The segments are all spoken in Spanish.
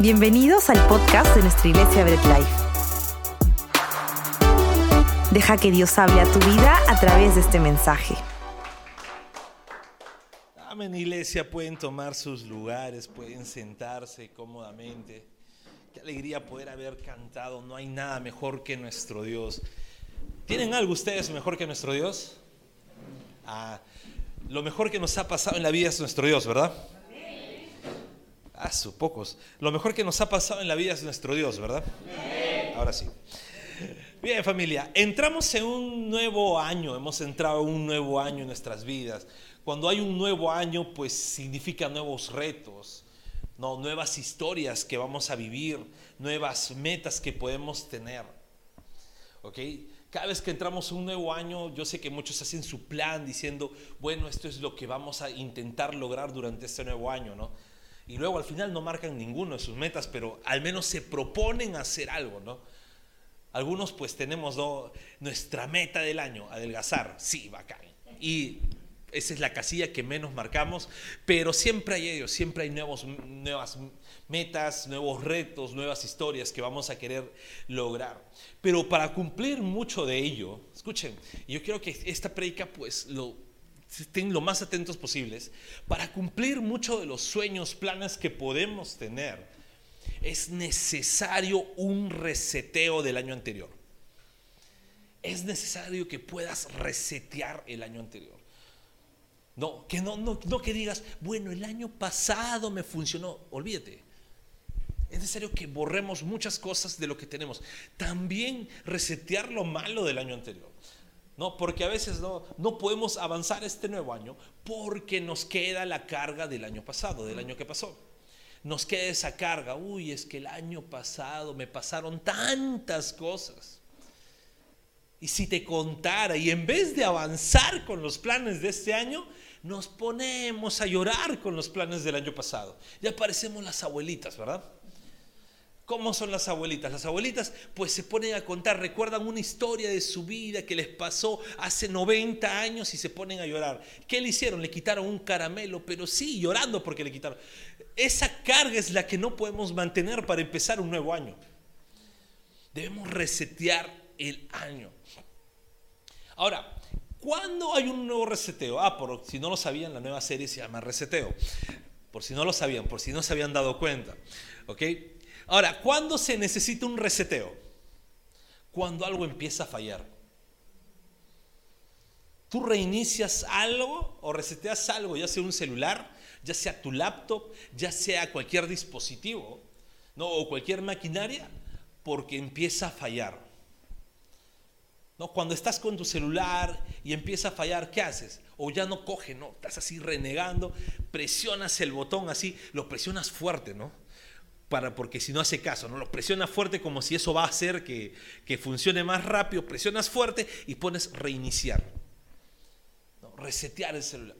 Bienvenidos al podcast de nuestra iglesia Bread Life. Deja que Dios hable a tu vida a través de este mensaje. Amén, iglesia, pueden tomar sus lugares, pueden sentarse cómodamente. Qué alegría poder haber cantado. No hay nada mejor que nuestro Dios. ¿Tienen algo ustedes mejor que nuestro Dios? Ah, lo mejor que nos ha pasado en la vida es nuestro Dios, ¿verdad? Ah, su pocos. Lo mejor que nos ha pasado en la vida es nuestro Dios, ¿verdad? Ahora sí. Bien, familia, entramos en un nuevo año, hemos entrado en un nuevo año en nuestras vidas. Cuando hay un nuevo año, pues significa nuevos retos, no, nuevas historias que vamos a vivir, nuevas metas que podemos tener. ¿Ok? Cada vez que entramos en un nuevo año, yo sé que muchos hacen su plan diciendo, bueno, esto es lo que vamos a intentar lograr durante este nuevo año, ¿no? Y luego al final no marcan ninguno de sus metas, pero al menos se proponen hacer algo, ¿no? Algunos pues tenemos nuestra meta del año, adelgazar, sí, bacán. Y esa es la casilla que menos marcamos, pero siempre hay ellos, siempre hay nuevos, nuevas metas, nuevos retos, nuevas historias que vamos a querer lograr. Pero para cumplir mucho de ello, escuchen, yo quiero que esta predica pues lo estén lo más atentos posibles, para cumplir muchos de los sueños, planes que podemos tener, es necesario un reseteo del año anterior. Es necesario que puedas resetear el año anterior. No, que no, no, no que digas, bueno, el año pasado me funcionó. Olvídate. Es necesario que borremos muchas cosas de lo que tenemos. También resetear lo malo del año anterior. No, porque a veces no, no podemos avanzar este nuevo año porque nos queda la carga del año pasado, del año que pasó. Nos queda esa carga, uy, es que el año pasado me pasaron tantas cosas. Y si te contara, y en vez de avanzar con los planes de este año, nos ponemos a llorar con los planes del año pasado. Ya parecemos las abuelitas, ¿verdad? ¿Cómo son las abuelitas? Las abuelitas pues se ponen a contar, recuerdan una historia de su vida que les pasó hace 90 años y se ponen a llorar. ¿Qué le hicieron? Le quitaron un caramelo, pero sí, llorando porque le quitaron. Esa carga es la que no podemos mantener para empezar un nuevo año. Debemos resetear el año. Ahora, ¿cuándo hay un nuevo reseteo? Ah, por si no lo sabían, la nueva serie se llama Reseteo. Por si no lo sabían, por si no se habían dado cuenta. ¿Ok? Ahora, ¿cuándo se necesita un reseteo? Cuando algo empieza a fallar. Tú reinicias algo o reseteas algo, ya sea un celular, ya sea tu laptop, ya sea cualquier dispositivo, ¿no? o cualquier maquinaria, porque empieza a fallar. ¿No? Cuando estás con tu celular y empieza a fallar, ¿qué haces? O ya no coge, ¿no? Estás así renegando, presionas el botón así, lo presionas fuerte, ¿no? Para, porque si no hace caso, ¿no? Lo presionas fuerte como si eso va a hacer que, funcione más rápido, presionas fuerte y pones reiniciar, resetear el celular.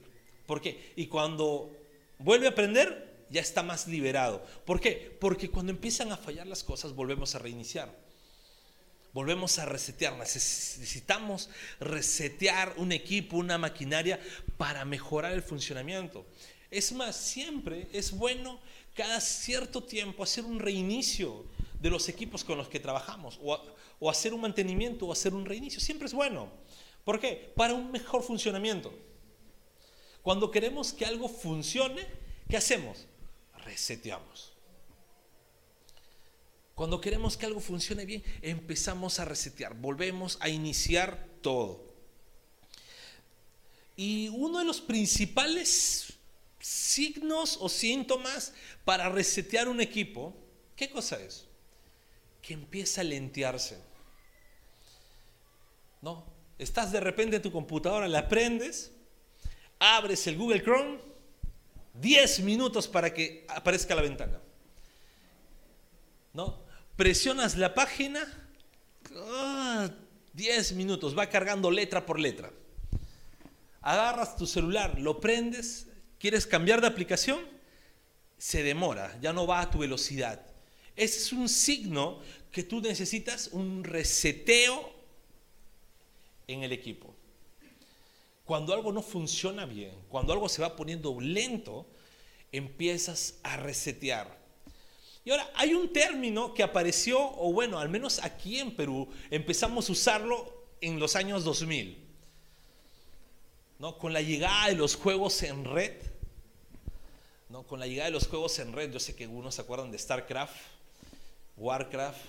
¿Por qué? Y cuando vuelve a prender, ya está más liberado. ¿Por qué? Porque cuando empiezan a fallar las cosas, volvemos a reiniciar. Volvemos a resetear. Necesitamos resetear un equipo, una maquinaria para mejorar el funcionamiento. Es más, siempre es bueno cada cierto tiempo hacer un reinicio de los equipos con los que trabajamos, o, hacer un mantenimiento o hacer un reinicio. Siempre es bueno. ¿Por qué? Para un mejor funcionamiento. Cuando queremos que algo funcione, ¿qué hacemos? Reseteamos. Cuando queremos que algo funcione bien, empezamos a resetear, volvemos a iniciar todo. Y uno de los principales signos o síntomas para resetear un equipo, ¿qué cosa es? Que empieza a lentearse. ¿No? Estás de repente en tu computadora, la prendes, abres el Google Chrome, 10 minutos para que aparezca la ventana. ¿No? Presionas la página, 10 ah, minutos, va cargando letra por letra. Agarras tu celular, lo prendes, ¿Quieres cambiar de aplicación? Se demora, ya no va a tu velocidad. Ese es un signo que tú necesitas un reseteo en el equipo. Cuando algo no funciona bien, cuando algo se va poniendo lento, empiezas a resetear. Y ahora hay un término que apareció, o bueno, al menos aquí en Perú, empezamos a usarlo en los años 2000. ¿no? Con la llegada de los juegos en red, ¿no? con la llegada de los juegos en red, yo sé que algunos se acuerdan de StarCraft, Warcraft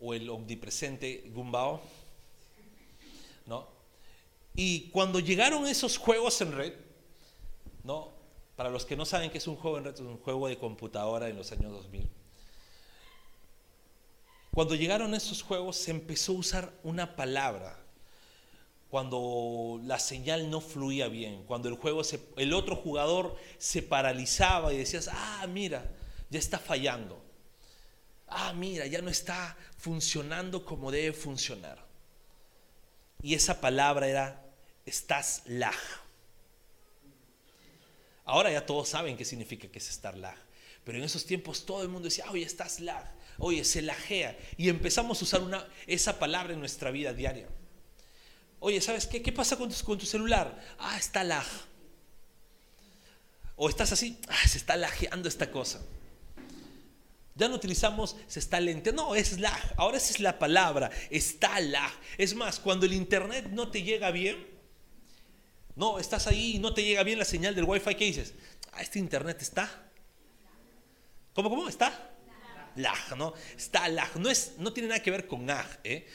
o el omnipresente Gumbao, ¿no? Y cuando llegaron esos juegos en red, ¿no? Para los que no saben qué es un juego en red, es un juego de computadora en los años 2000. Cuando llegaron esos juegos se empezó a usar una palabra cuando la señal no fluía bien, cuando el juego el otro jugador se paralizaba y decías, "Ah, mira, ya está fallando." Ah, mira, ya no está funcionando como debe funcionar. Y esa palabra era estás lag. Ahora ya todos saben qué significa que es estar lag. Pero en esos tiempos todo el mundo decía, oye, estás lag. Oye, se lagea. Y empezamos a usar esa palabra en nuestra vida diaria. Oye, ¿sabes qué? ¿Qué pasa con tu, con tu celular? Ah, está lag. O estás así, ah, se está lajeando esta cosa. Ya no utilizamos se está lente, no, es lag. Ahora esa es la palabra, está lag. Es más, cuando el internet no te llega bien, no, estás ahí y no te llega bien la señal del wifi, ¿qué dices? Ah, este internet está. ¿Cómo, cómo? ¿Está? Lag, ¿no? Está lag. No, es, no tiene nada que ver con ag, ¿eh?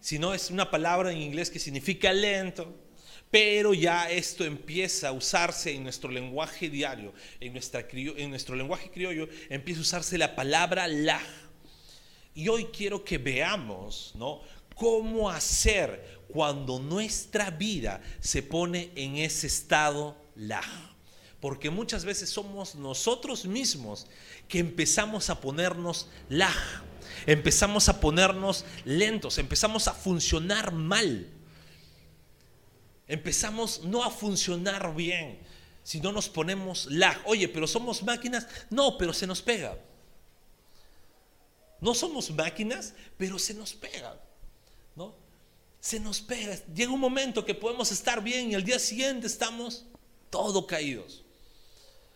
Sino es una palabra en inglés que significa lento pero ya esto empieza a usarse en nuestro lenguaje diario, en, nuestra, nuestro lenguaje criollo, empieza a usarse la palabra la. Y hoy quiero que veamos, ¿no? Cómo hacer cuando nuestra vida se pone en ese estado la. Porque muchas veces somos nosotros mismos que empezamos a ponernos la. Empezamos a ponernos lentos, empezamos a funcionar mal empezamos no a funcionar bien, si no nos ponemos lag. Oye, pero somos máquinas. No, pero se nos pega. No somos máquinas, pero se nos pega. ¿No? Se nos pega. Llega un momento que podemos estar bien y al día siguiente estamos todo caídos.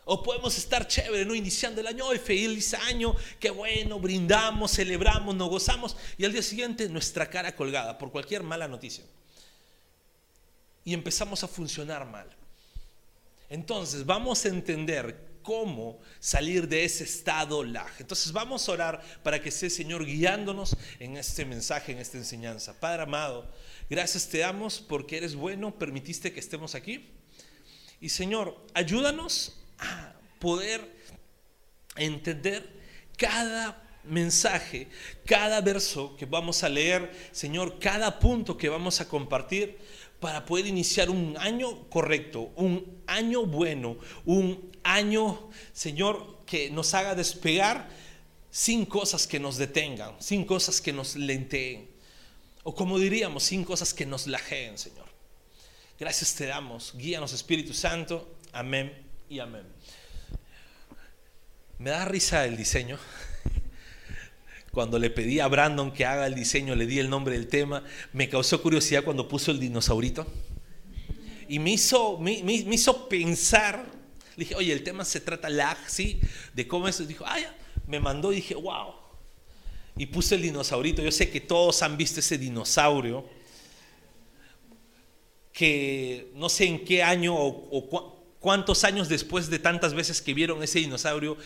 O podemos estar chévere, ¿no? Iniciando el año, hoy feliz año, qué bueno, brindamos, celebramos, nos gozamos. Y al día siguiente nuestra cara colgada por cualquier mala noticia y empezamos a funcionar mal. Entonces vamos a entender cómo salir de ese estado lag. Entonces vamos a orar para que sea Señor guiándonos en este mensaje, en esta enseñanza. Padre amado, gracias te damos porque eres bueno, permitiste que estemos aquí. Y Señor, ayúdanos a poder entender cada mensaje, cada verso que vamos a leer, Señor, cada punto que vamos a compartir para poder iniciar un año correcto, un año bueno, un año, Señor, que nos haga despegar sin cosas que nos detengan, sin cosas que nos lenteen, o como diríamos, sin cosas que nos lajeen, Señor. Gracias te damos, guíanos Espíritu Santo, amén y amén. Me da risa el diseño cuando le pedí a Brandon que haga el diseño, le di el nombre del tema, me causó curiosidad cuando puso el dinosaurito. Y me hizo, me, hizo pensar, le dije, oye, el tema se trata lag, ¿sí? De cómo eso. Dijo, ah, ya. Me mandó y dije, wow. Y puse el dinosaurito. Yo sé que todos han visto ese dinosaurio, que no sé en qué año o cuántos años después de tantas veces que vieron ese dinosaurio,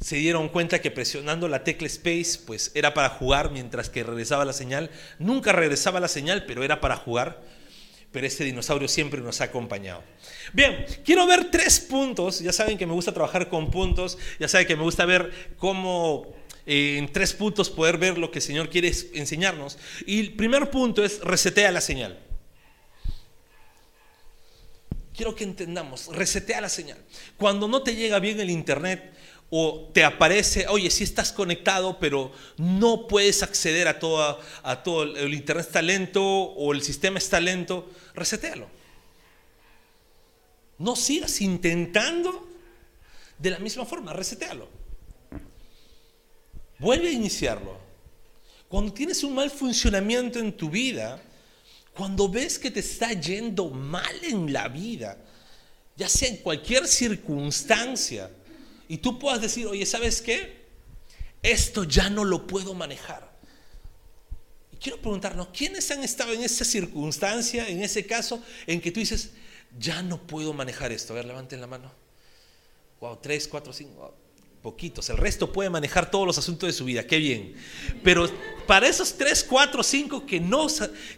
se dieron cuenta que presionando la tecla Space pues era para jugar mientras que regresaba la señal. Nunca regresaba la señal, pero era para jugar. Pero este dinosaurio siempre nos ha acompañado. Bien, quiero ver tres puntos. Ya saben que me gusta trabajar con puntos. Ya saben que me gusta ver cómo eh, en tres puntos poder ver lo que el Señor quiere enseñarnos. Y el primer punto es resetea la señal. Quiero que entendamos, resetea la señal. Cuando no te llega bien el internet, o te aparece, oye, sí estás conectado, pero no puedes acceder a todo, a todo el internet está lento o el sistema está lento, resetéalo. No sigas intentando de la misma forma, resetéalo. Vuelve a iniciarlo. Cuando tienes un mal funcionamiento en tu vida, cuando ves que te está yendo mal en la vida, ya sea en cualquier circunstancia, y tú puedas decir, oye, ¿sabes qué? esto ya no lo puedo manejar. Y quiero preguntarnos, ¿quiénes han estado en esa circunstancia, en ese caso, en que tú dices, ya no puedo manejar esto? A ver, levanten la mano. Wow, tres, cuatro, cinco, poquitos. El resto puede manejar todos los asuntos de su vida, qué bien. Pero para esos tres, cuatro, cinco que no,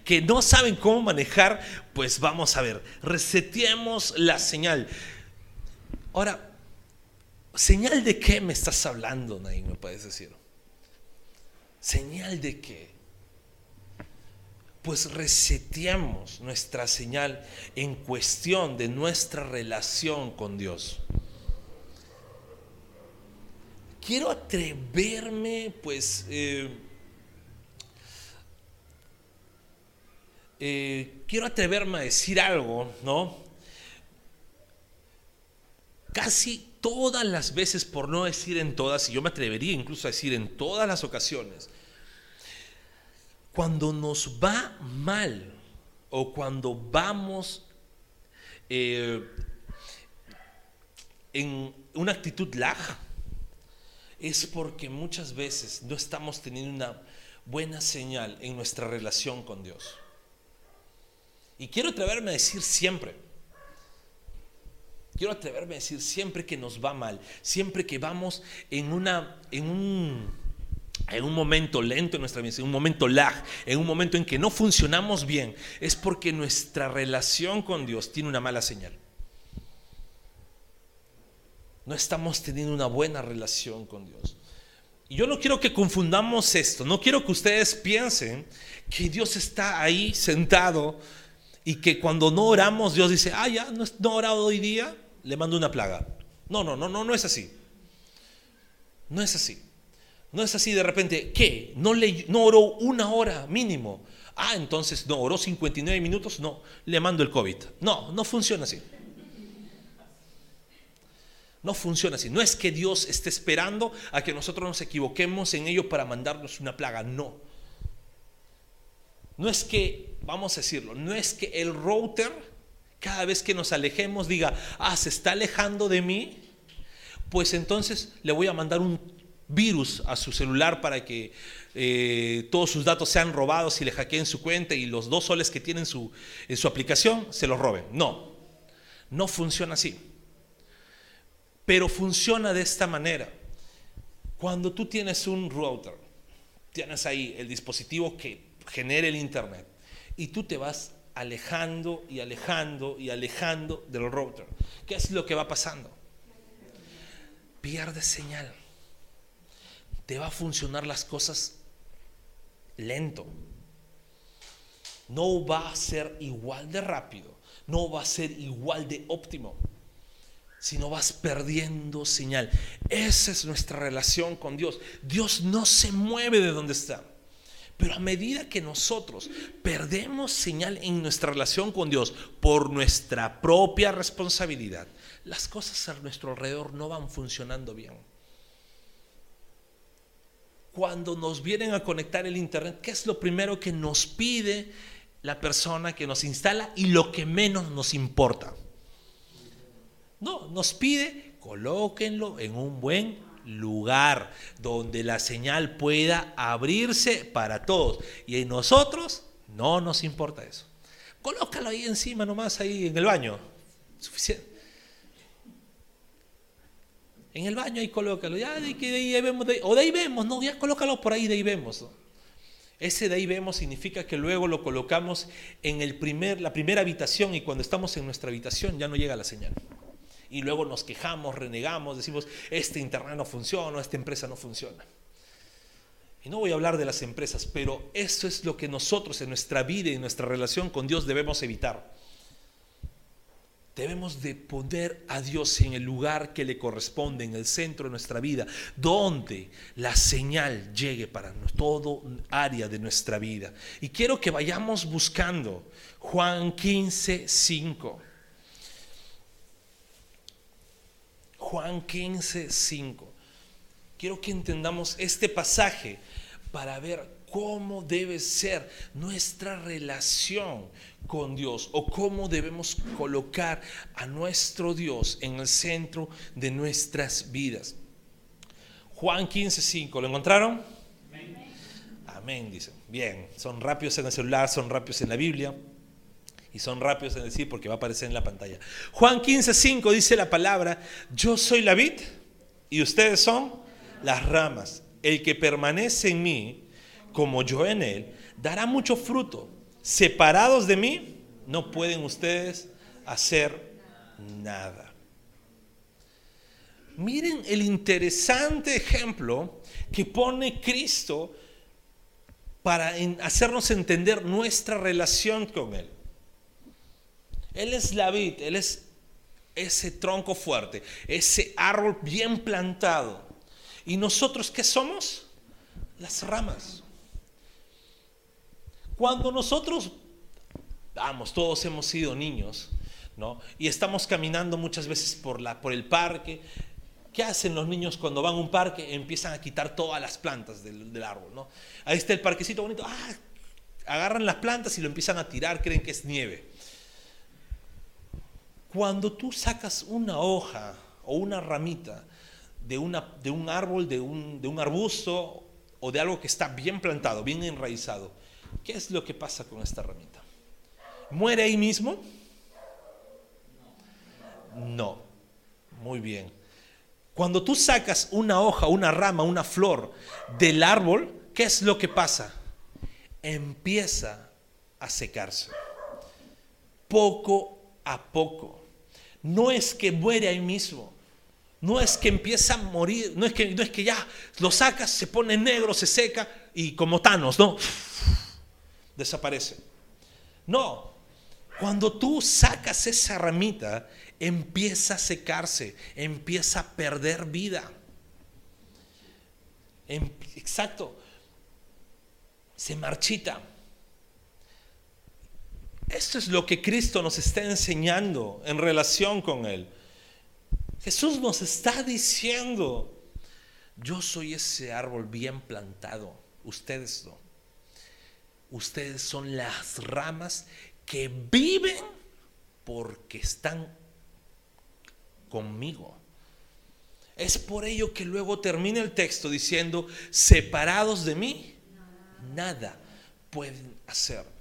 que no saben cómo manejar, pues vamos a ver, reseteemos la señal. Ahora, ¿Señal de qué me estás hablando, Naim? Me puedes decir. ¿Señal de qué? Pues reseteamos nuestra señal en cuestión de nuestra relación con Dios. Quiero atreverme, pues, eh, eh, quiero atreverme a decir algo, ¿no? Casi todas las veces, por no decir en todas, y yo me atrevería incluso a decir en todas las ocasiones, cuando nos va mal o cuando vamos eh, en una actitud lag, es porque muchas veces no estamos teniendo una buena señal en nuestra relación con Dios. Y quiero atreverme a decir siempre, quiero atreverme a decir, siempre que nos va mal, siempre que vamos en, una, en, un, en un momento lento en nuestra vida, en un momento lag, en un momento en que no funcionamos bien, es porque nuestra relación con Dios tiene una mala señal. No estamos teniendo una buena relación con Dios. Y yo no quiero que confundamos esto, no quiero que ustedes piensen que Dios está ahí sentado y que cuando no oramos Dios dice, ah, ya, no, no he orado hoy día, le mando una plaga. No, no, no, no, no es así. No es así. No es así de repente, ¿qué? No, le, no oró una hora mínimo. Ah, entonces no, oró 59 minutos, no, le mando el COVID. No, no funciona así. No funciona así. No es que Dios esté esperando a que nosotros nos equivoquemos en ello para mandarnos una plaga. No. No es que, vamos a decirlo, no es que el router cada vez que nos alejemos diga, ah, se está alejando de mí, pues entonces le voy a mandar un virus a su celular para que eh, todos sus datos sean robados y le hackeen su cuenta y los dos soles que tiene su, en su aplicación se los roben. No, no funciona así. Pero funciona de esta manera. Cuando tú tienes un router, tienes ahí el dispositivo que genera el internet y tú te vas alejando y alejando y alejando del router. ¿Qué es lo que va pasando? Pierde señal. Te va a funcionar las cosas lento. No va a ser igual de rápido, no va a ser igual de óptimo, sino vas perdiendo señal. Esa es nuestra relación con Dios. Dios no se mueve de donde está. Pero a medida que nosotros perdemos señal en nuestra relación con Dios por nuestra propia responsabilidad, las cosas a nuestro alrededor no van funcionando bien. Cuando nos vienen a conectar el Internet, ¿qué es lo primero que nos pide la persona que nos instala y lo que menos nos importa? No, nos pide colóquenlo en un buen lugar donde la señal pueda abrirse para todos. Y en nosotros no nos importa eso. Colócalo ahí encima nomás, ahí en el baño. Suficiente. En el baño ahí colócalo. Ya de, de ahí vemos, o de ahí vemos, no, ya colócalo por ahí, de ahí vemos. Ese de ahí vemos significa que luego lo colocamos en el primer, la primera habitación y cuando estamos en nuestra habitación ya no llega la señal y luego nos quejamos, renegamos, decimos, este internet no funciona, esta empresa no funciona. Y no voy a hablar de las empresas, pero eso es lo que nosotros en nuestra vida y en nuestra relación con Dios debemos evitar. Debemos de poner a Dios en el lugar que le corresponde, en el centro de nuestra vida, donde la señal llegue para todo área de nuestra vida. Y quiero que vayamos buscando Juan 15, 5. Juan 15, 5. Quiero que entendamos este pasaje para ver cómo debe ser nuestra relación con Dios o cómo debemos colocar a nuestro Dios en el centro de nuestras vidas. Juan 15, 5. ¿Lo encontraron? Amén, dicen. Bien, son rápidos en el celular, son rápidos en la Biblia y son rápidos en decir porque va a aparecer en la pantalla. Juan 15, 5 dice la palabra, yo soy la vid y ustedes son las ramas. El que permanece en mí, como yo en él, dará mucho fruto. Separados de mí, no pueden ustedes hacer nada. Miren el interesante ejemplo que pone Cristo para hacernos entender nuestra relación con Él. Él es la vid, Él es ese tronco fuerte, ese árbol bien plantado. ¿Y nosotros qué somos? Las ramas. Cuando nosotros, vamos, todos hemos sido niños, ¿no? Y estamos caminando muchas veces por, la, por el parque. ¿Qué hacen los niños cuando van a un parque? Empiezan a quitar todas las plantas del, árbol, ¿no? Ahí está el parquecito bonito. Ah, agarran las plantas y lo empiezan a tirar, creen que es nieve. Cuando tú sacas una hoja o una ramita de, un árbol, de un, de un arbusto o de algo que está bien plantado, bien enraizado, ¿Qué es lo que pasa con esta ramita? ¿Muere ahí mismo? No. Muy bien. Cuando tú sacas una hoja, una rama, una flor del árbol, ¿qué es lo que pasa? Empieza a secarse. Poco a poco. No es que muere ahí mismo. No es que empieza a morir. No es que, no es que ya lo sacas, se pone negro, se seca y como Thanos, ¿no? desaparece. No, cuando tú sacas esa ramita, empieza a secarse, empieza a perder vida. Em, exacto, se marchita. Esto es lo que Cristo nos está enseñando en relación con Él. Jesús nos está diciendo, yo soy ese árbol bien plantado, ustedes no. Ustedes son las ramas que viven porque están conmigo. Es por ello que luego termina el texto diciendo, separados de mí, nada pueden hacer.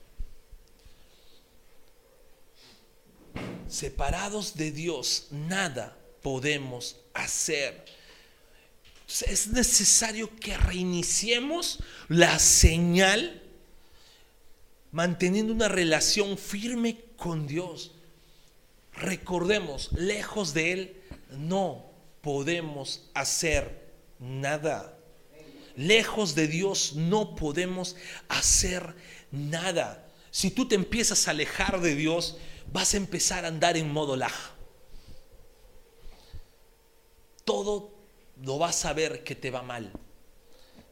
Separados de Dios, nada podemos hacer. Es necesario que reiniciemos la señal manteniendo una relación firme con Dios. Recordemos, lejos de Él no podemos hacer nada. Lejos de Dios no podemos hacer nada. Si tú te empiezas a alejar de Dios, vas a empezar a andar en modo lag. Todo lo vas a ver que te va mal.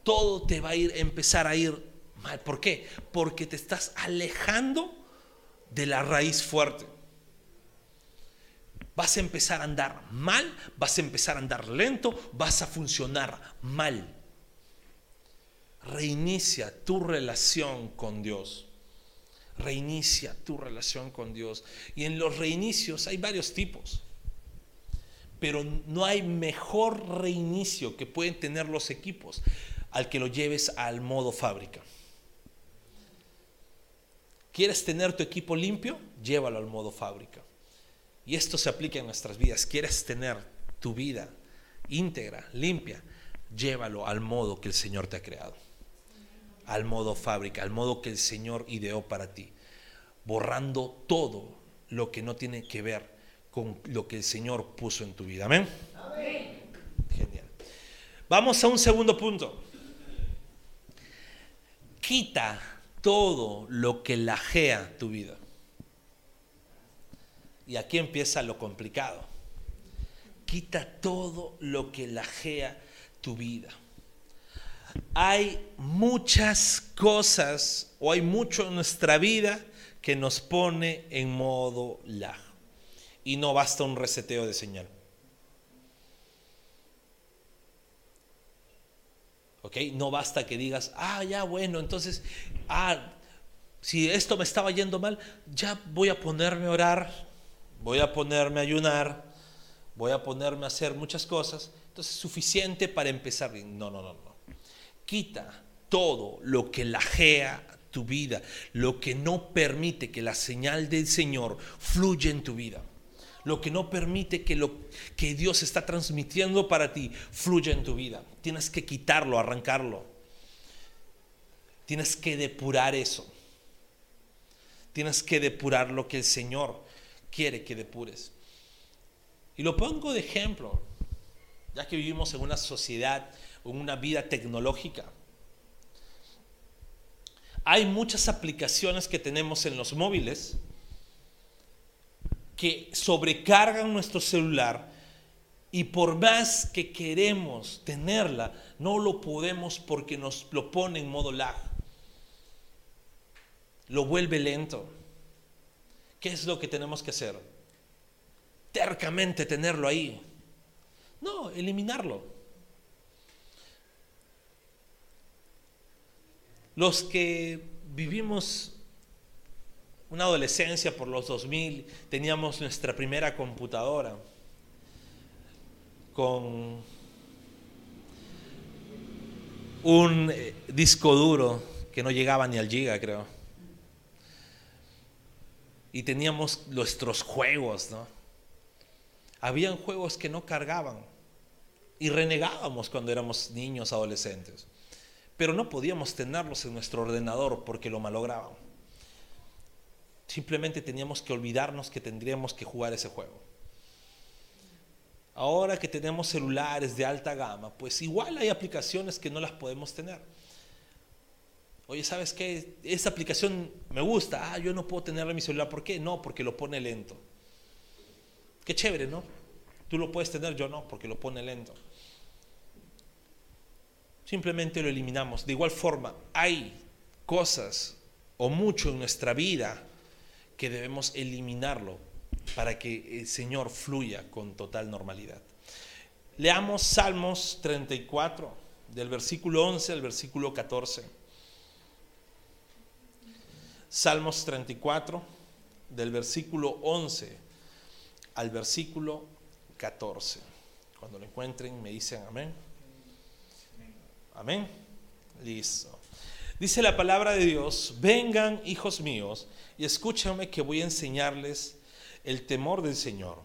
Todo te va a ir, empezar a ir ¿Por qué? Porque te estás alejando de la raíz fuerte. Vas a empezar a andar mal, vas a empezar a andar lento, vas a funcionar mal. Reinicia tu relación con Dios. Reinicia tu relación con Dios. Y en los reinicios hay varios tipos. Pero no hay mejor reinicio que pueden tener los equipos al que lo lleves al modo fábrica. ¿Quieres tener tu equipo limpio? Llévalo al modo fábrica. Y esto se aplica en nuestras vidas. ¿Quieres tener tu vida íntegra, limpia? Llévalo al modo que el Señor te ha creado. Al modo fábrica, al modo que el Señor ideó para ti. Borrando todo lo que no tiene que ver con lo que el Señor puso en tu vida. Amén. Genial. Vamos a un segundo punto. Quita todo lo que lajea tu vida. Y aquí empieza lo complicado. Quita todo lo que lajea tu vida. Hay muchas cosas o hay mucho en nuestra vida que nos pone en modo lag. Y no basta un reseteo de señal. ¿Ok? No basta que digas, ah, ya bueno, entonces ah, si esto me estaba yendo mal, ya voy a ponerme a orar, voy a ponerme a ayunar, voy a ponerme a hacer muchas cosas Entonces, suficiente para empezar no, no, no. Quita todo lo que lajea tu vida, lo que no permite que la señal del Señor fluya en tu vida, lo que no permite que lo que Dios está transmitiendo para ti fluya en tu vida. Tienes que quitarlo, arrancarlo. Tienes que depurar eso. Tienes que depurar lo que el Señor quiere que depures. Y lo pongo de ejemplo, ya que vivimos en una sociedad, una vida tecnológica hay muchas aplicaciones que tenemos en los móviles que sobrecargan nuestro celular y por más que queremos tenerla, no lo podemos porque nos lo pone en modo lag. Lo vuelve lento. ¿Qué es lo que tenemos que hacer? Tercamente tenerlo ahí. No, eliminarlo. Los que vivimos una adolescencia por los 2000, teníamos nuestra primera computadora con un eh, disco duro que no llegaba ni al giga, creo. Y teníamos nuestros juegos, ¿no? Habían juegos que no cargaban y renegábamos cuando éramos niños, adolescentes pero no podíamos tenerlos en nuestro ordenador porque lo malograban. Simplemente teníamos que olvidarnos que tendríamos que jugar ese juego. Ahora que tenemos celulares de alta gama, pues igual hay aplicaciones que no las podemos tener. Oye, ¿sabes qué? Esa aplicación me gusta. Ah, yo no puedo tenerla en mi celular. ¿Por qué? No, porque lo pone lento. Qué chévere, ¿no? Tú lo puedes tener, yo no, porque lo pone lento simplemente lo eliminamos. De igual forma, hay cosas o mucho en nuestra vida que debemos eliminarlo para que el Señor fluya con total normalidad. Leamos Salmos 34, del versículo 11 al versículo 14. Salmos 34, del versículo 11 al versículo 14. Cuando lo encuentren me dicen amén. Amén. Listo. Dice la palabra de Dios, vengan hijos míos y escúchame que voy a enseñarles el temor del Señor.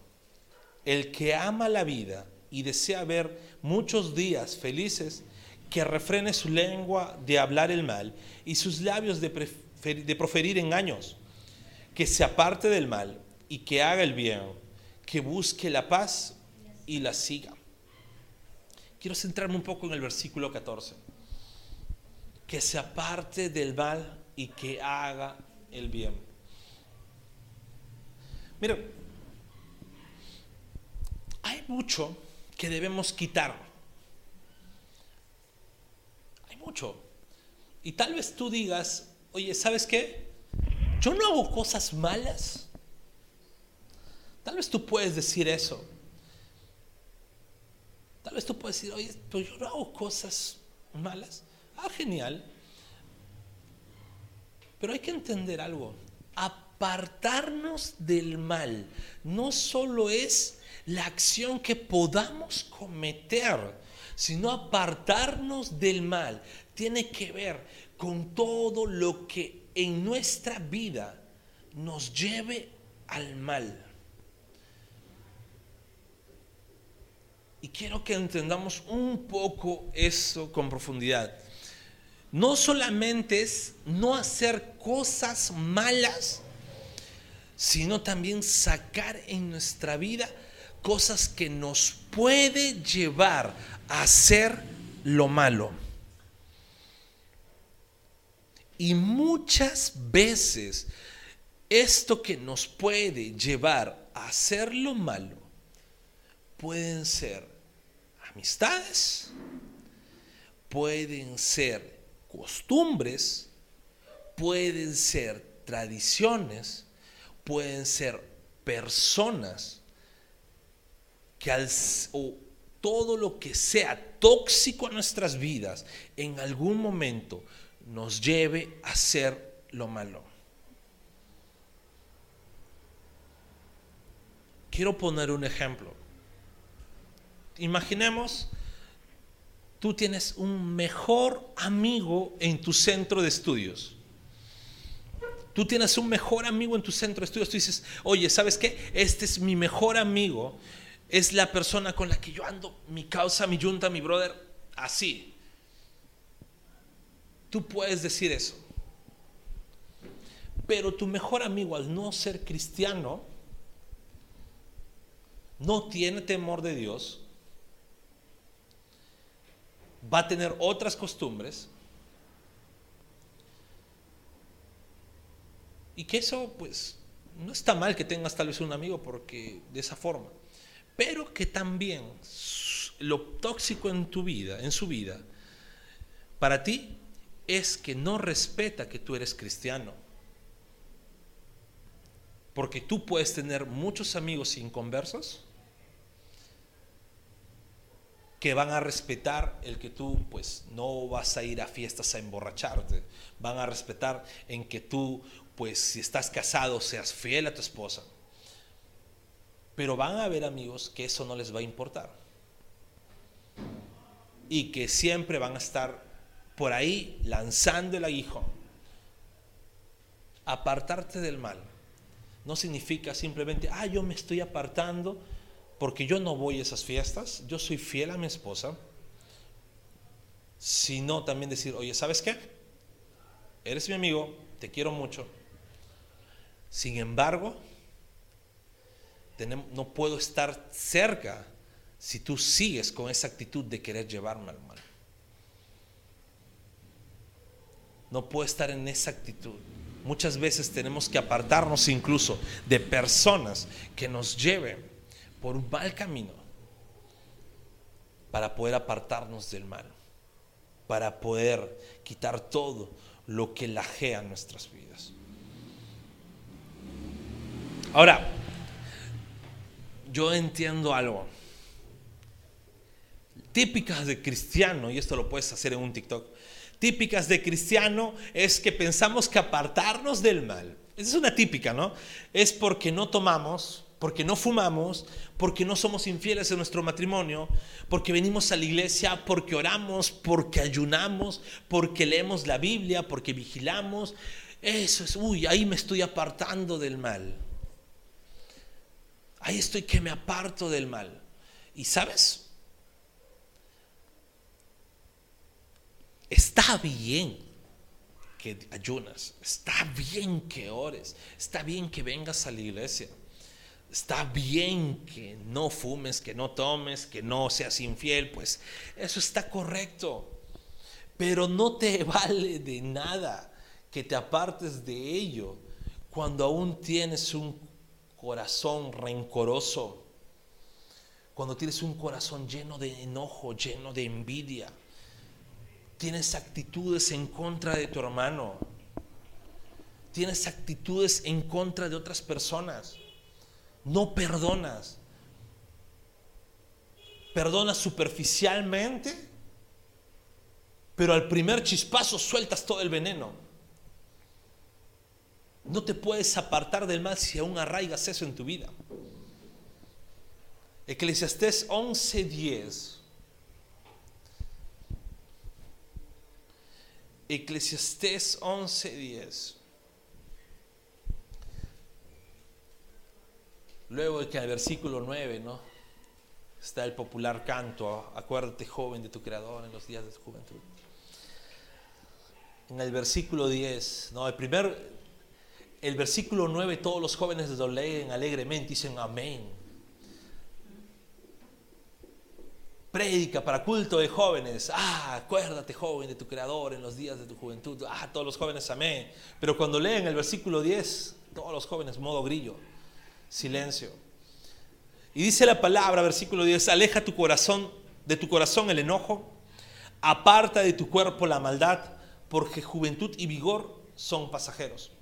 El que ama la vida y desea ver muchos días felices, que refrene su lengua de hablar el mal y sus labios de, de proferir engaños, que se aparte del mal y que haga el bien, que busque la paz y la siga. Quiero centrarme un poco en el versículo 14. Que se aparte del mal y que haga el bien. Mira, hay mucho que debemos quitar. Hay mucho. Y tal vez tú digas, oye, ¿sabes qué? Yo no hago cosas malas. Tal vez tú puedes decir eso. Tal vez tú puedes decir, oye, pero yo no hago cosas malas. Ah, genial. Pero hay que entender algo. Apartarnos del mal no solo es la acción que podamos cometer, sino apartarnos del mal tiene que ver con todo lo que en nuestra vida nos lleve al mal. Y quiero que entendamos un poco eso con profundidad. No solamente es no hacer cosas malas, sino también sacar en nuestra vida cosas que nos puede llevar a hacer lo malo. Y muchas veces esto que nos puede llevar a hacer lo malo pueden ser amistades, pueden ser costumbres, pueden ser tradiciones, pueden ser personas que al, o todo lo que sea tóxico a nuestras vidas en algún momento nos lleve a hacer lo malo. Quiero poner un ejemplo. Imaginemos, tú tienes un mejor amigo en tu centro de estudios. Tú tienes un mejor amigo en tu centro de estudios. Tú dices, oye, ¿sabes qué? Este es mi mejor amigo. Es la persona con la que yo ando, mi causa, mi yunta, mi brother, así. Tú puedes decir eso. Pero tu mejor amigo, al no ser cristiano, no tiene temor de Dios, va a tener otras costumbres, y que eso, pues, no está mal que tengas tal vez un amigo porque de esa forma, pero que también lo tóxico en tu vida, en su vida, para ti es que no respeta que tú eres cristiano. Porque tú puedes tener muchos amigos inconversos que van a respetar el que tú pues no vas a ir a fiestas a emborracharte, van a respetar en que tú pues si estás casado seas fiel a tu esposa. Pero van a haber amigos que eso no les va a importar. Y que siempre van a estar por ahí lanzando el aguijón. Apartarte del mal no significa simplemente, ah, yo me estoy apartando porque yo no voy a esas fiestas, yo soy fiel a mi esposa, sino también decir, oye, ¿sabes qué? Eres mi amigo, te quiero mucho. Sin embargo, no puedo estar cerca si tú sigues con esa actitud de querer llevarme al mal. No puedo estar en esa actitud. Muchas veces tenemos que apartarnos incluso de personas que nos lleven por un mal camino para poder apartarnos del mal, para poder quitar todo lo que lajea nuestras vidas. Ahora, yo entiendo algo. Típicas de cristiano, y esto lo puedes hacer en un TikTok, típicas de cristiano es que pensamos que apartarnos del mal, esa es una típica, ¿no? Es porque no tomamos, porque no fumamos, porque no somos infieles en nuestro matrimonio, porque venimos a la iglesia, porque oramos, porque ayunamos, porque leemos la Biblia, porque vigilamos. Eso es, uy, ahí me estoy apartando del mal. Ahí estoy que me aparto del mal. ¿Y sabes? Está bien que ayunas, está bien que ores, está bien que vengas a la iglesia. Está bien que no fumes, que no tomes, que no seas infiel, pues eso está correcto. Pero no te vale de nada que te apartes de ello cuando aún tienes un corazón rencoroso, cuando tienes un corazón lleno de enojo, lleno de envidia, tienes actitudes en contra de tu hermano, tienes actitudes en contra de otras personas no perdonas. Perdonas superficialmente, pero al primer chispazo sueltas todo el veneno. No te puedes apartar del mal si aún arraigas eso en tu vida. Eclesiastés 11:10. Eclesiastés 11:10. Luego que el versículo 9, ¿no? Está el popular canto, acuérdate joven de tu creador en los días de tu juventud. En el versículo 10, no, el primer, el versículo 9, todos los jóvenes lo leen alegremente, dicen amén. Prédica para culto de jóvenes. Ah, acuérdate joven de tu creador en los días de tu juventud. Ah, todos los jóvenes amén. Pero cuando leen el versículo 10, todos los jóvenes modo grillo silencio. Y dice la palabra, versículo 10, aleja tu corazón, de tu corazón el enojo, aparta de tu cuerpo la maldad, porque juventud y vigor son pasajeros.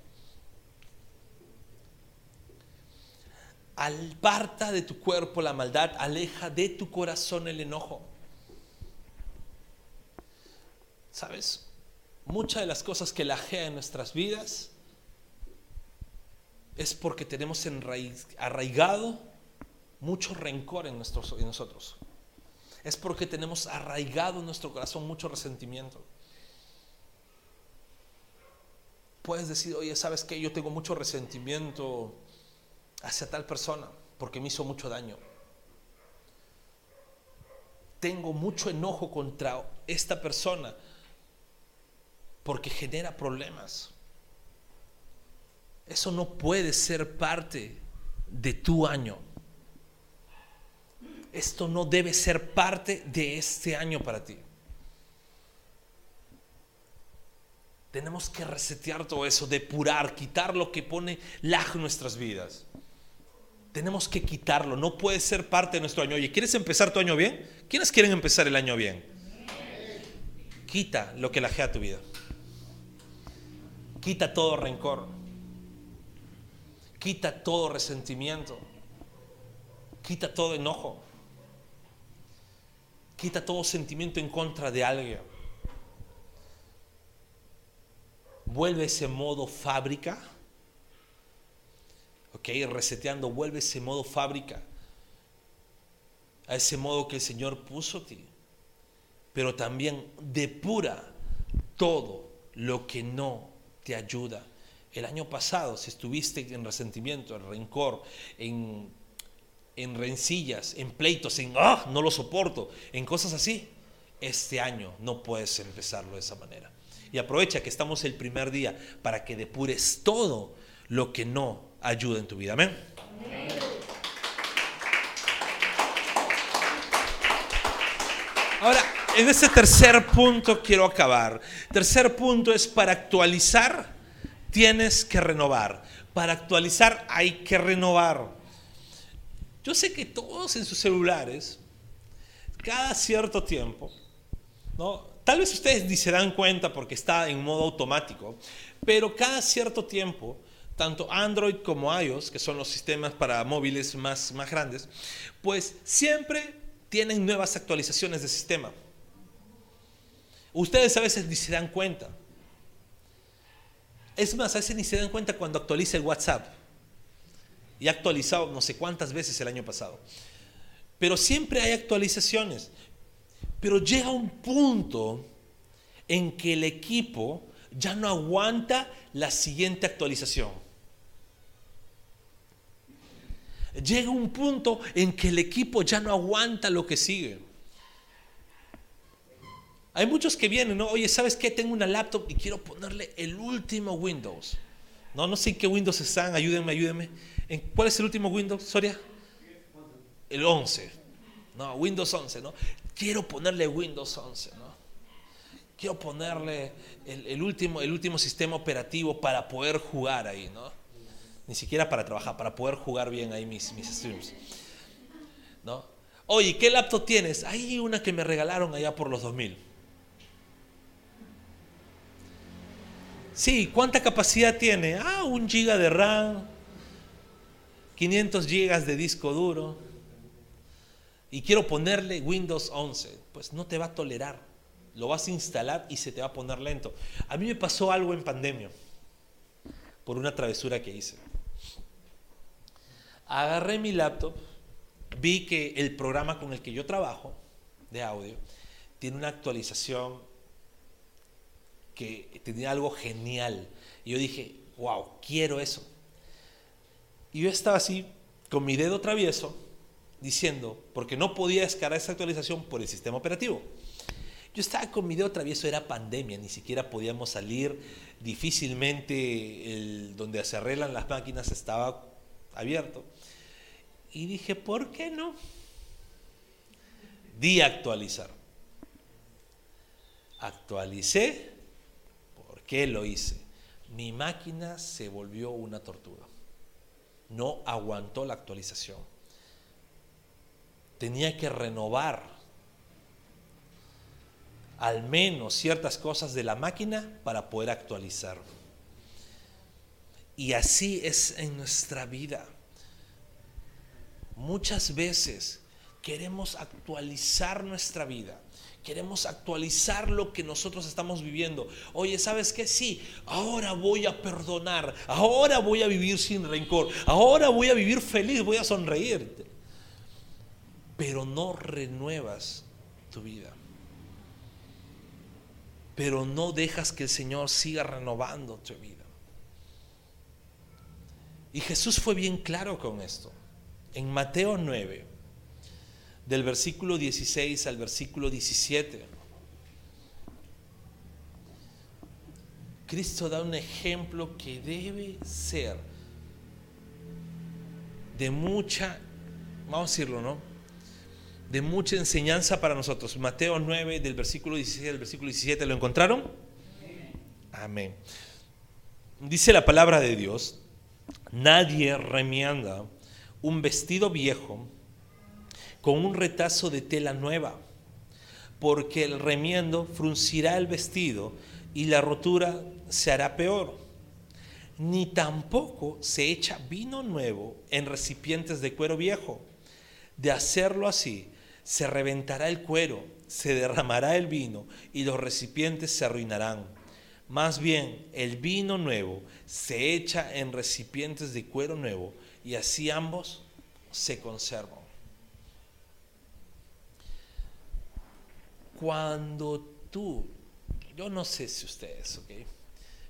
Aparta de tu cuerpo la maldad, aleja de tu corazón el enojo. ¿Sabes? Muchas de las cosas que lajea en nuestras vidas es porque tenemos arraigado mucho rencor en, nosotros. es porque tenemos arraigado en nuestro corazón mucho resentimiento. Puedes decir, oye, ¿sabes qué? Yo tengo mucho resentimiento hacia tal persona porque me hizo mucho daño. Tengo mucho enojo contra esta persona porque genera problemas. Eso no puede ser parte de tu año. Esto no debe ser parte de este año para ti. Tenemos que resetear todo eso, depurar, quitar lo que pone lag en nuestras vidas. Tenemos que quitarlo, no puede ser parte de nuestro año. Oye, ¿quieres empezar tu año bien? ¿Quiénes quieren empezar el año bien? Quita lo que lajea tu vida. Quita todo rencor. Quita todo resentimiento. Quita todo enojo. Quita todo sentimiento en contra de alguien. Vuelve ese modo fábrica. Ok, reseteando, vuelve ese modo fábrica. A ese modo que el Señor puso a ti. Pero también depura todo lo que no te ayuda. El año pasado, si estuviste en resentimiento, en rencor, en, en rencillas, en pleitos, en ah, no lo soporto, en cosas así, este año no puedes empezarlo de esa manera. Y aprovecha que estamos el primer día para que depures todo lo que no ayuda en tu vida. Amén. Ahora, en este tercer punto quiero acabar. Tercer punto es para actualizar, tienes que renovar. Para actualizar hay que renovar. Yo sé que todos en sus celulares, cada cierto tiempo, ¿no? Tal vez ustedes ni se dan cuenta porque está en modo automático, pero cada cierto tiempo, tanto Android como iOS, que son los sistemas para móviles más, más grandes, pues siempre tienen nuevas actualizaciones de sistema. Ustedes a veces ni se dan cuenta. Es más, a veces ni se dan cuenta cuando actualiza el WhatsApp. Y ha actualizado no sé cuántas veces el año pasado. Pero siempre hay actualizaciones. Pero llega un punto en que el equipo ya no aguanta la siguiente actualización. Llega un punto en que el equipo ya no aguanta lo que sigue. Hay muchos que vienen, ¿no? Oye, ¿sabes qué? Tengo una laptop y quiero ponerle el último Windows. No, no sé en qué Windows están, ayúdenme, ayúdenme. ¿En ¿Cuál es el último Windows, Soria? El 11. No, Windows 11, ¿no? quiero ponerle Windows 11, ¿no? Quiero ponerle el, último, el último sistema operativo para poder jugar ahí, ¿no? Ni siquiera para trabajar, para poder jugar bien ahí mis, mis streams. ¿No? Oye, ¿qué laptop tienes? Hay una que me regalaron allá por los 2000. Sí, ¿cuánta capacidad tiene? Ah, un giga de RAM, 500 gigas de disco duro y quiero ponerle Windows 11, pues no te va a tolerar. Lo vas a instalar y se te va a poner lento. A mí me pasó algo en pandemia por una travesura que hice. Agarré mi laptop, vi que el programa con el que yo trabajo de audio tiene una actualización que tenía algo genial. Y yo dije, wow, quiero eso. Y yo estaba así, con mi dedo travieso, diciendo, porque no podía descargar esa actualización por el sistema operativo. Yo estaba con mi dedo travieso, era pandemia, ni siquiera podíamos salir, difícilmente el, donde se arreglan las máquinas estaba abierto. Y dije, ¿por qué no? Di actualizar. Actualicé, ¿por qué lo hice? Mi máquina se volvió una tortuga. No aguantó la actualización tenía que renovar al menos ciertas cosas de la máquina para poder actualizar. Y así es en nuestra vida. Muchas veces queremos actualizar nuestra vida. Queremos actualizar lo que nosotros estamos viviendo. Oye, ¿sabes qué? Sí, ahora voy a perdonar. Ahora voy a vivir sin rencor. Ahora voy a vivir feliz, voy a sonreír pero no renuevas tu vida. Pero no dejas que el Señor siga renovando tu vida. Y Jesús fue bien claro con esto. En Mateo 9, del versículo 16 al versículo 17, Cristo da un ejemplo que debe ser de mucha, vamos a decirlo, ¿no? De mucha enseñanza para nosotros. Mateo 9, del versículo 16 al versículo 17, ¿lo encontraron? Amén. Dice la palabra de Dios, Nadie remienda un vestido viejo con un retazo de tela nueva, porque el remiendo fruncirá el vestido y la rotura se hará peor. Ni tampoco se echa vino nuevo en recipientes de cuero viejo. De hacerlo así, se reventará el cuero, se derramará el vino y los recipientes se arruinarán. Más bien, el vino nuevo se echa en recipientes de cuero nuevo y así ambos se conservan. Cuando tú, yo no sé si ustedes, ¿ok?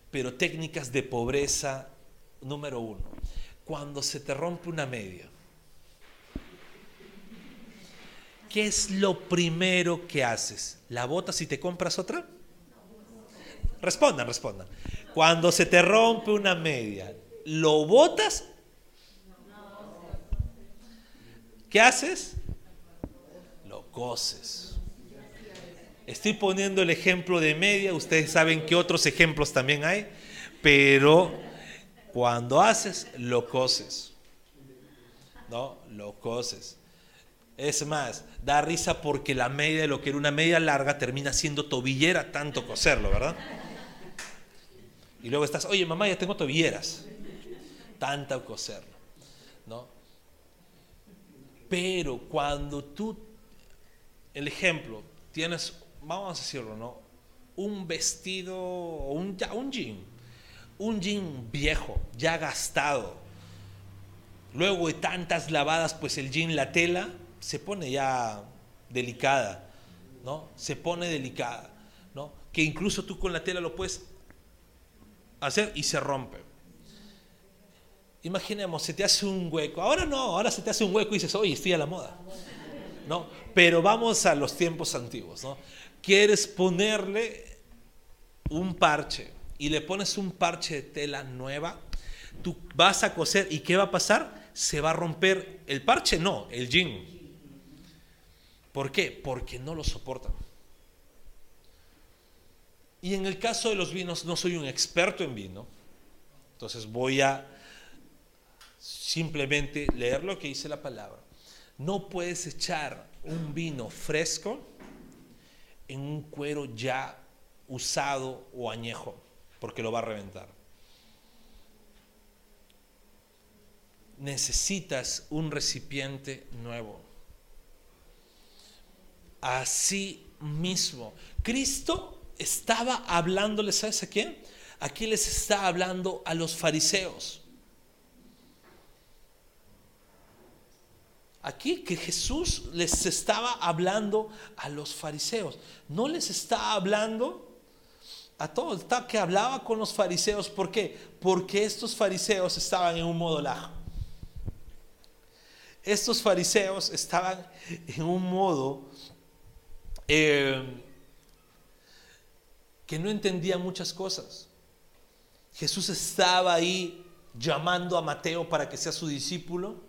Pero técnicas de pobreza número uno, cuando se te rompe una media, ¿qué es lo primero que haces? ¿La botas y te compras otra? Respondan, respondan. Cuando se te rompe una media, ¿lo botas? ¿Qué haces? Lo coses. Estoy poniendo el ejemplo de media, ustedes saben que otros ejemplos también hay, pero cuando haces, lo coses. ¿No? Lo coses. Es más, da risa porque la media de lo que era una media larga termina siendo tobillera tanto coserlo, ¿verdad? Y luego estás, oye mamá, ya tengo tobilleras. Tanta coserlo. ¿No? Pero cuando tú, el ejemplo, tienes, vamos a decirlo, ¿no? Un vestido, un, un jean, un jean viejo, ya gastado. Luego de tantas lavadas, pues el jean, la tela, se pone ya delicada, ¿no? Se pone delicada, ¿no? Que incluso tú con la tela lo puedes hacer y se rompe. Imaginemos, se te hace un hueco. Ahora no, ahora se te hace un hueco y dices, oye, estoy a la moda. ¿No? Pero vamos a los tiempos antiguos. ¿no? Quieres ponerle un parche y le pones un parche de tela nueva, tú vas a coser y ¿qué va a pasar? Se va a romper el parche, no, el jean. ¿Por qué? Porque no lo soportan. Y en el caso de los vinos, no soy un experto en vino, entonces voy a simplemente leer lo que dice la palabra. No puedes echar un vino fresco en un cuero ya usado o añejo, porque lo va a reventar. Necesitas un recipiente nuevo. Así mismo, Cristo estaba hablándoles, ¿sabes a quién? Aquí les está hablando a los fariseos. Aquí que Jesús les estaba hablando a los fariseos. No les está hablando a todos. Está que hablaba con los fariseos. ¿Por qué? Porque estos fariseos estaban en un modo lajo. Estos fariseos estaban en un modo eh, que no entendía muchas cosas. Jesús estaba ahí llamando a Mateo para que sea su discípulo.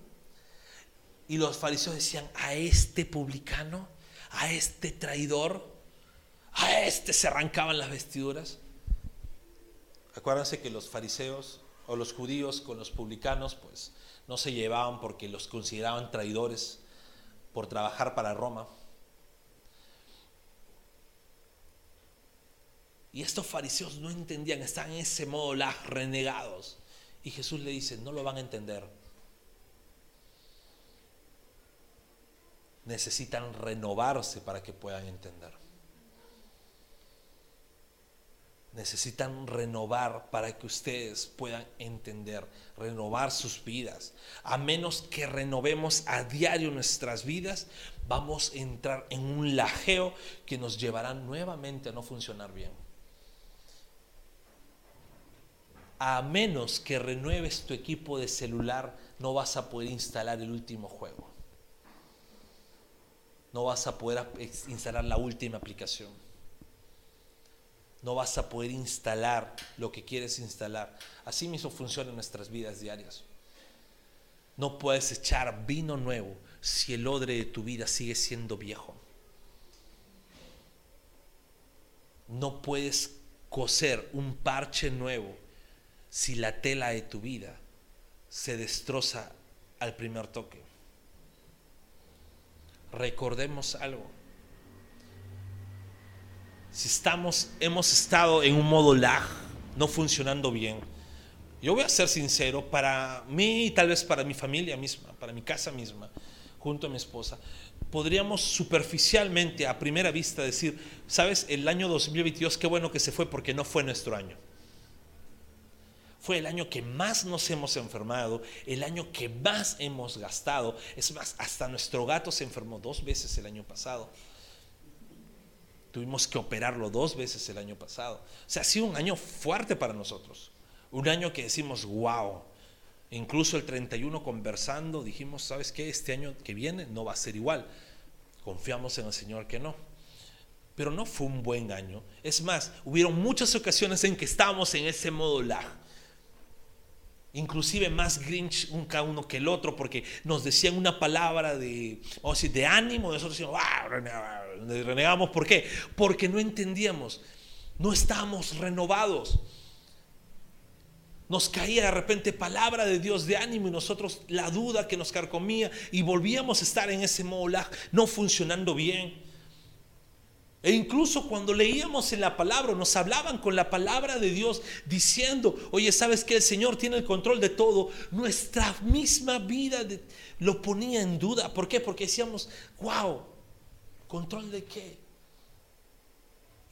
Y los fariseos decían, a este publicano, a este traidor, a este se arrancaban las vestiduras. Acuérdense que los fariseos o los judíos con los publicanos pues no se llevaban porque los consideraban traidores por trabajar para Roma. Y estos fariseos no entendían, estaban en ese modo las renegados. Y Jesús le dice, no lo van a entender. Necesitan renovarse para que puedan entender. necesitan renovar para que ustedes puedan entender, renovar sus vidas. A menos que renovemos a diario nuestras vidas, vamos a entrar en un lajeo que nos llevará nuevamente a no funcionar bien. A menos que renueves tu equipo de celular, no vas a poder instalar el último juego. No vas a poder instalar la última aplicación no vas a poder instalar lo que quieres instalar. Así mismo funciona en nuestras vidas diarias. No puedes echar vino nuevo si el odre de tu vida sigue siendo viejo. No puedes coser un parche nuevo si la tela de tu vida se destroza al primer toque. Recordemos algo si estamos, hemos estado en un modo lag, no funcionando bien, yo voy a ser sincero, para mí y tal vez para mi familia misma, para mi casa misma, junto a mi esposa, podríamos superficialmente, a primera vista, decir, sabes, el año 2022, qué bueno que se fue porque no fue nuestro año. Fue el año que más nos hemos enfermado, el año que más hemos gastado. Es más, hasta nuestro gato se enfermó dos veces el año pasado. Tuvimos que operarlo dos veces el año pasado. O sea, ha sido un año fuerte para nosotros. Un año que decimos, wow. Incluso el 31 conversando, dijimos, ¿sabes qué? Este año que viene no va a ser igual. Confiamos en el Señor que no. Pero no fue un buen año. Es más, hubieron muchas ocasiones en que estábamos en ese modo lag inclusive más grinch un cada uno que el otro, porque nos decían una palabra de, de ánimo, nosotros decíamos, ah, renegamos, ¿por qué? Porque no entendíamos, no estábamos renovados. Nos caía de repente palabra de Dios de ánimo y nosotros la duda que nos carcomía y volvíamos a estar en ese modo no funcionando bien. E incluso cuando leíamos en la palabra, nos hablaban con la palabra de Dios diciendo, oye, ¿sabes que el Señor tiene el control de todo? Nuestra misma vida lo ponía en duda. ¿Por qué? Porque decíamos, wow, ¿control de qué?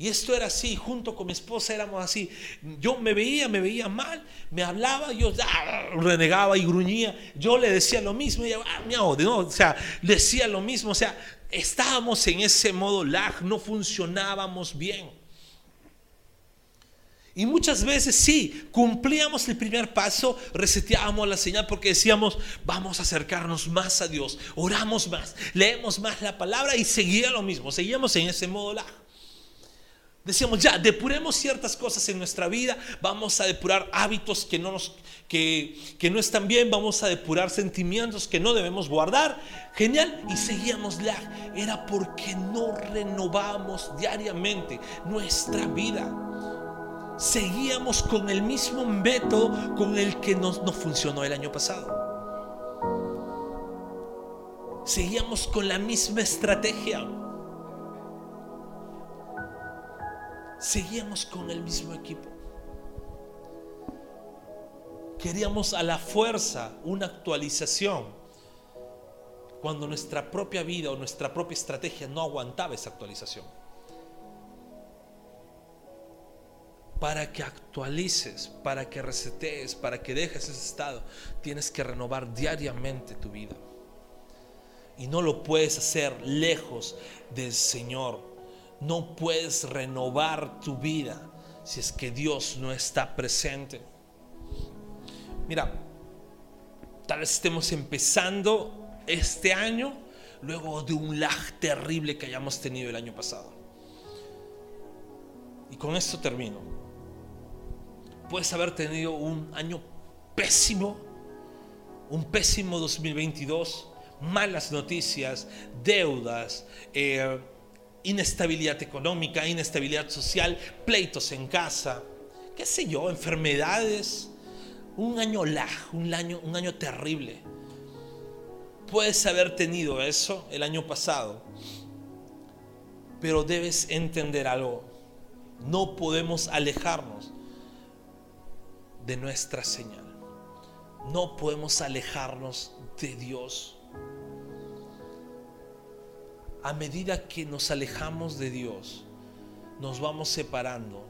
Y esto era así, junto con mi esposa éramos así. Yo me veía, me veía mal, me hablaba, yo ah, renegaba y gruñía. Yo le decía lo mismo, y ella, ah, miau, no, o sea, decía lo mismo, o sea, estábamos en ese modo lag, no funcionábamos bien. Y muchas veces sí, cumplíamos el primer paso, reseteábamos la señal porque decíamos, vamos a acercarnos más a Dios, oramos más, leemos más la palabra y seguía lo mismo, seguíamos en ese modo lag. Decíamos, ya, depuremos ciertas cosas en nuestra vida, vamos a depurar hábitos que no, nos, que, que no están bien, vamos a depurar sentimientos que no debemos guardar. Genial, y seguíamos la. Era porque no renovamos diariamente nuestra vida. Seguíamos con el mismo método con el que nos, no funcionó el año pasado. Seguíamos con la misma estrategia. seguíamos con el mismo equipo. Queríamos a la fuerza una actualización cuando nuestra propia vida o nuestra propia estrategia no aguantaba esa actualización. Para que actualices, para que resetees, para que dejes ese estado, tienes que renovar diariamente tu vida. Y no lo puedes hacer lejos del Señor no puedes renovar tu vida si es que Dios no está presente. Mira, tal vez estemos empezando este año luego de un lag terrible que hayamos tenido el año pasado. Y con esto termino. Puedes haber tenido un año pésimo, un pésimo 2022, malas noticias, deudas, eh, inestabilidad económica, inestabilidad social, pleitos en casa, qué sé yo, enfermedades, un año lag, un año, un año terrible. Puedes haber tenido eso el año pasado, pero debes entender algo. No podemos alejarnos de nuestra señal. No podemos alejarnos de Dios a medida que nos alejamos de Dios, nos vamos separando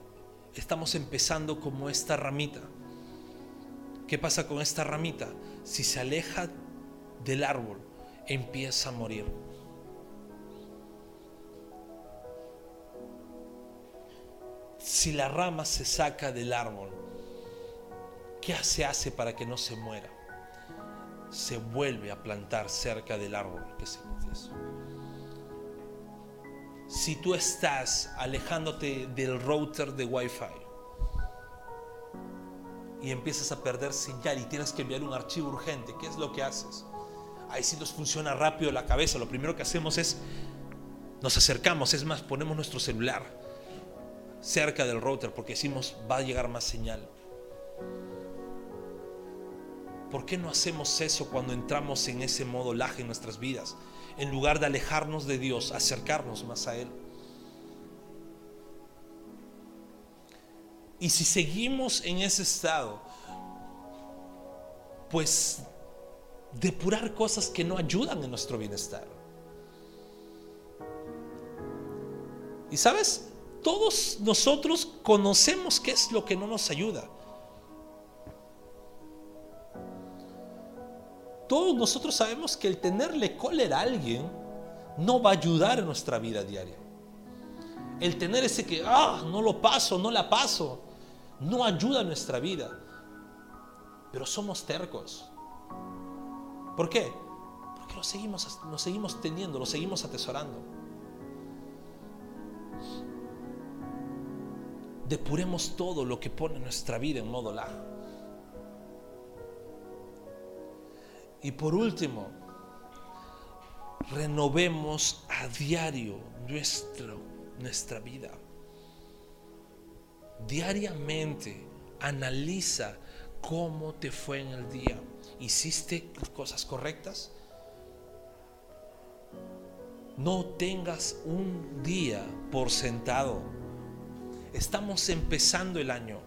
estamos empezando como esta ramita. ¿Qué pasa con esta ramita? Si se aleja del árbol, empieza a morir. Si la rama se saca del árbol, ¿qué se hace para que no se muera? Se vuelve a plantar cerca del árbol. ¿Qué significa eso? Si tú estás alejándote del router de Wi-Fi y empiezas a perder señal y tienes que enviar un archivo urgente, ¿qué es lo que haces? Ahí sí nos funciona rápido la cabeza. Lo primero que hacemos es nos acercamos, es más, ponemos nuestro celular cerca del router porque decimos va a llegar más señal. ¿Por qué no hacemos eso cuando entramos en ese modo laje en nuestras vidas? En lugar de alejarnos de Dios, acercarnos más a Él. Y si seguimos en ese estado, pues depurar cosas que no ayudan en nuestro bienestar. Y sabes, todos nosotros conocemos qué es lo que no nos ayuda. Todos nosotros sabemos que el tenerle cólera a alguien no va a ayudar en nuestra vida diaria. El tener ese que, ah, no lo paso, no la paso, no ayuda a nuestra vida. Pero somos tercos. ¿Por qué? Porque lo seguimos, lo seguimos teniendo, lo seguimos atesorando. Depuremos todo lo que pone nuestra vida en modo la. Y por último, renovemos a diario nuestro, nuestra vida. Diariamente analiza cómo te fue en el día. ¿Hiciste cosas correctas? No tengas un día por sentado. Estamos empezando el año.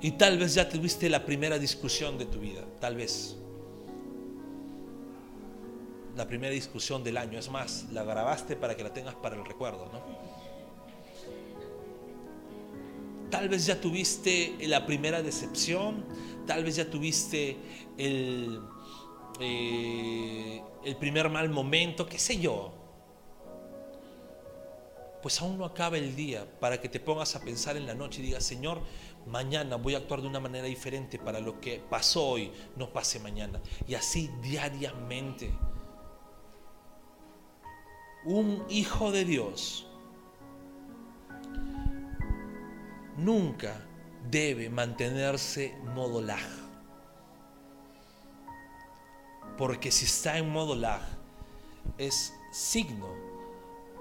Y tal vez ya tuviste la primera discusión de tu vida. Tal vez la primera discusión del año. Es más, la grabaste para que la tengas para el recuerdo, ¿no? Tal vez ya tuviste la primera decepción, tal vez ya tuviste el, eh, el primer mal momento, qué sé yo. Pues aún no acaba el día para que te pongas a pensar en la noche y digas, Señor, mañana voy a actuar de una manera diferente para lo que pasó hoy, no pase mañana. Y así diariamente un hijo de Dios nunca debe mantenerse modo lag. Porque si está en modo lag, es signo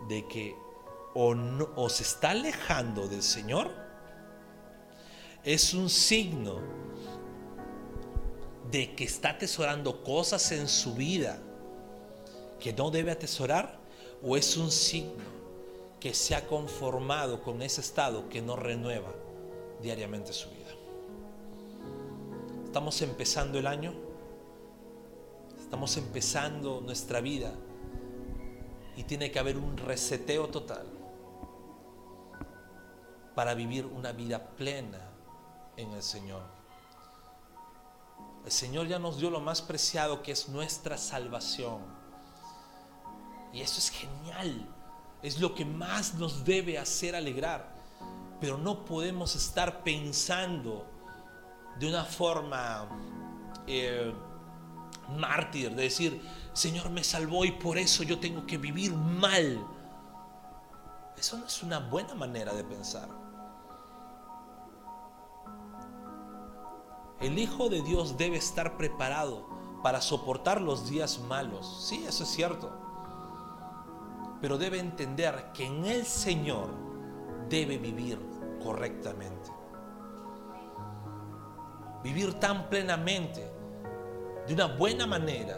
de que o, o se está alejando del Señor, es un signo de que está atesorando cosas en su vida que no debe atesorar o es un signo que se ha conformado con ese estado que no renueva diariamente su vida. Estamos empezando el año, estamos empezando nuestra vida y tiene que haber un reseteo total para vivir una vida plena en el Señor. El Señor ya nos dio lo más preciado que es nuestra salvación. Y eso es genial. Es lo que más nos debe hacer alegrar. Pero no podemos estar pensando de una forma eh, mártir, de decir, Señor me salvó y por eso yo tengo que vivir mal. Eso no es una buena manera de pensar. El Hijo de Dios debe estar preparado para soportar los días malos. Sí, eso es cierto pero debe entender que en el Señor debe vivir correctamente. Vivir tan plenamente, de una buena manera,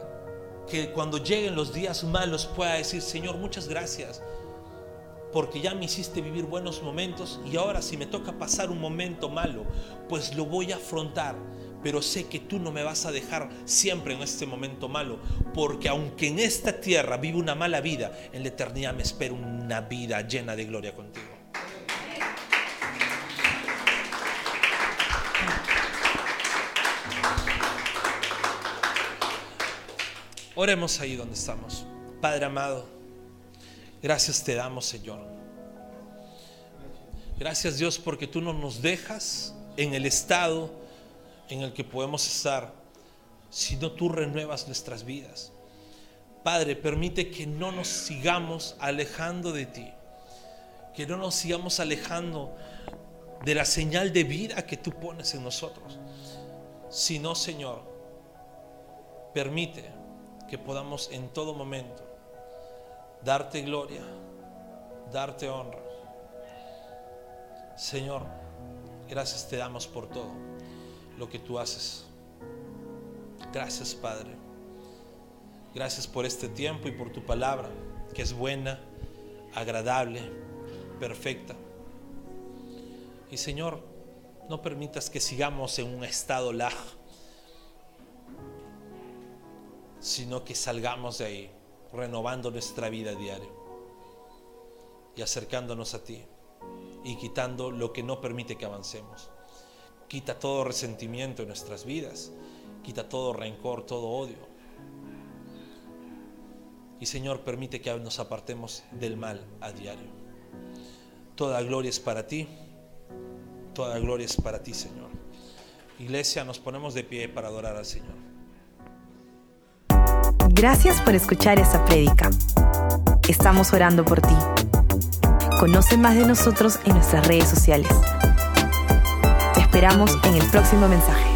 que cuando lleguen los días malos pueda decir, Señor, muchas gracias, porque ya me hiciste vivir buenos momentos y ahora si me toca pasar un momento malo, pues lo voy a afrontar pero sé que tú no me vas a dejar siempre en este momento malo, porque aunque en esta tierra vivo una mala vida, en la eternidad me espero una vida llena de gloria contigo. Oremos ahí donde estamos. Padre amado, gracias te damos, Señor. Gracias Dios porque tú no nos dejas en el estado en el que podemos estar, sino tú renuevas nuestras vidas. Padre, permite que no nos sigamos alejando de ti, que no nos sigamos alejando de la señal de vida que tú pones en nosotros, sino, Señor, permite que podamos en todo momento darte gloria, darte honra. Señor, gracias te damos por todo lo que tú haces. Gracias, Padre. Gracias por este tiempo y por tu palabra, que es buena, agradable, perfecta. Y Señor, no permitas que sigamos en un estado laj, sino que salgamos de ahí renovando nuestra vida diaria y acercándonos a ti y quitando lo que no permite que avancemos. Quita todo resentimiento en nuestras vidas, quita todo rencor, todo odio. Y Señor, permite que nos apartemos del mal a diario. Toda gloria es para ti, toda gloria es para ti, Señor. Iglesia, nos ponemos de pie para adorar al Señor. Gracias por escuchar esta prédica. Estamos orando por ti. Conoce más de nosotros en nuestras redes sociales. Esperamos en el próximo mensaje.